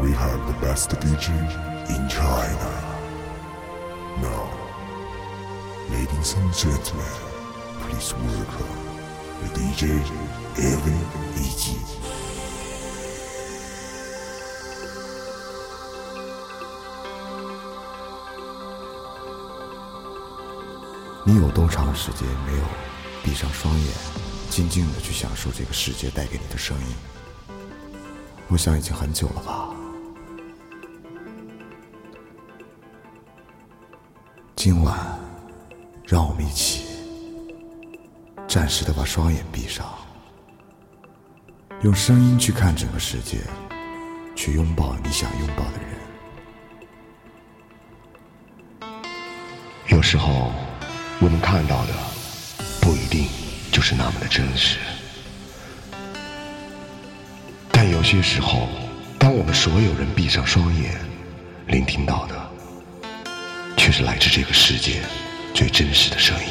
we have the best DJ in China. Now, ladies and gentlemen, please welcome the DJ Evan Iggy. 你有多长时间没有闭上双眼，静静的去享受这个世界带给你的声音？我想已经很久了吧。今晚，让我们一起暂时的把双眼闭上，用声音去看整个世界，去拥抱你想拥抱的人。有时候，我们看到的不一定就是那么的真实，但有些时候，当我们所有人闭上双眼，聆听到的，却是来自这个世界最真实的声音，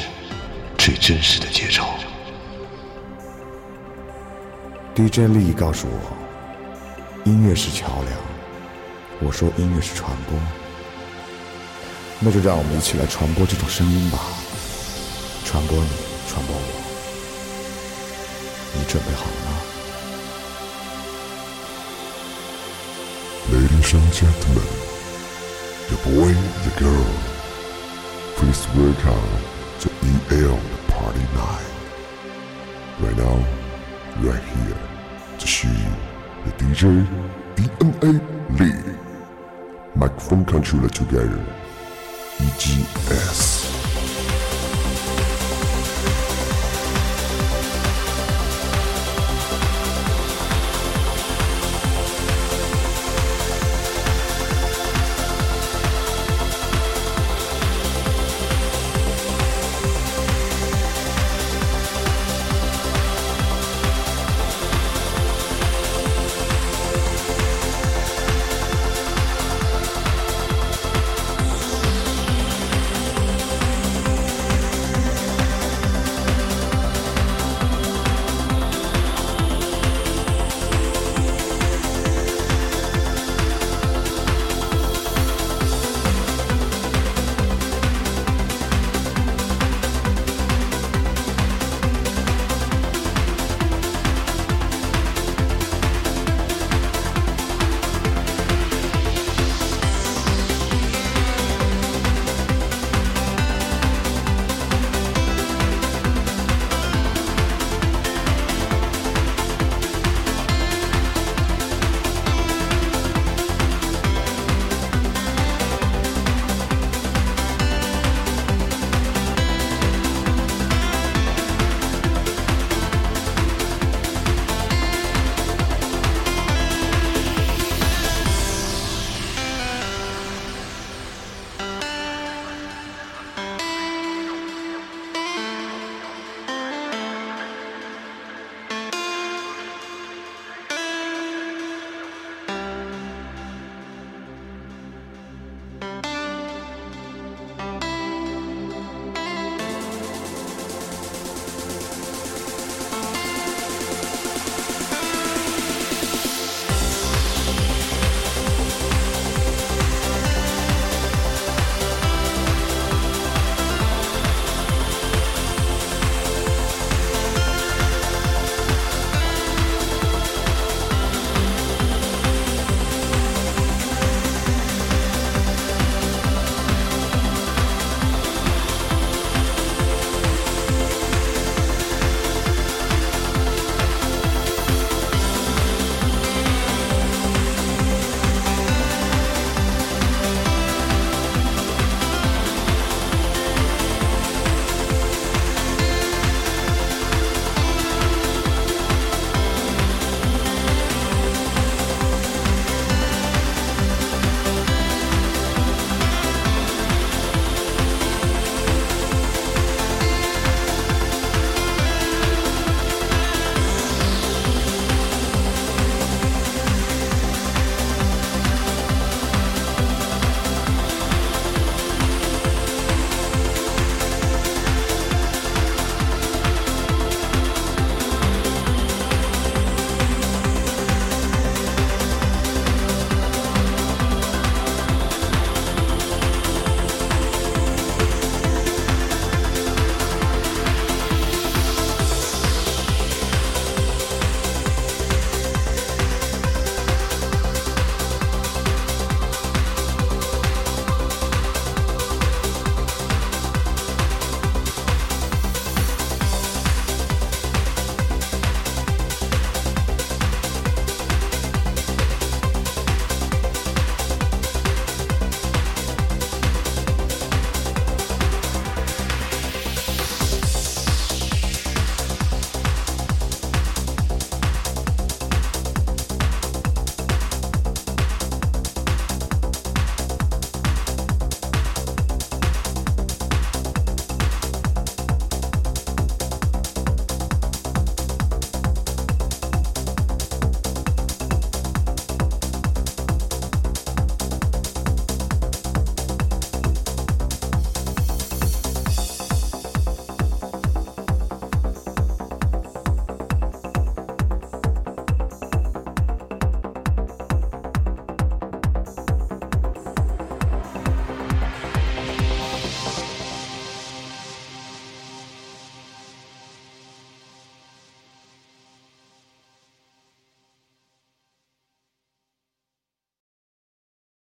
最真实的节奏。DJ 利告诉我，音乐是桥梁，我说音乐是传播，那就让我们一起来传播这种声音吧，传播你，传播我，你准备好了吗？Ladies and gentlemen, the boy, the girl, please welcome the EL Party Night. Right now, right here, to see the DJ DNA Lee. Microphone controller together. EGS.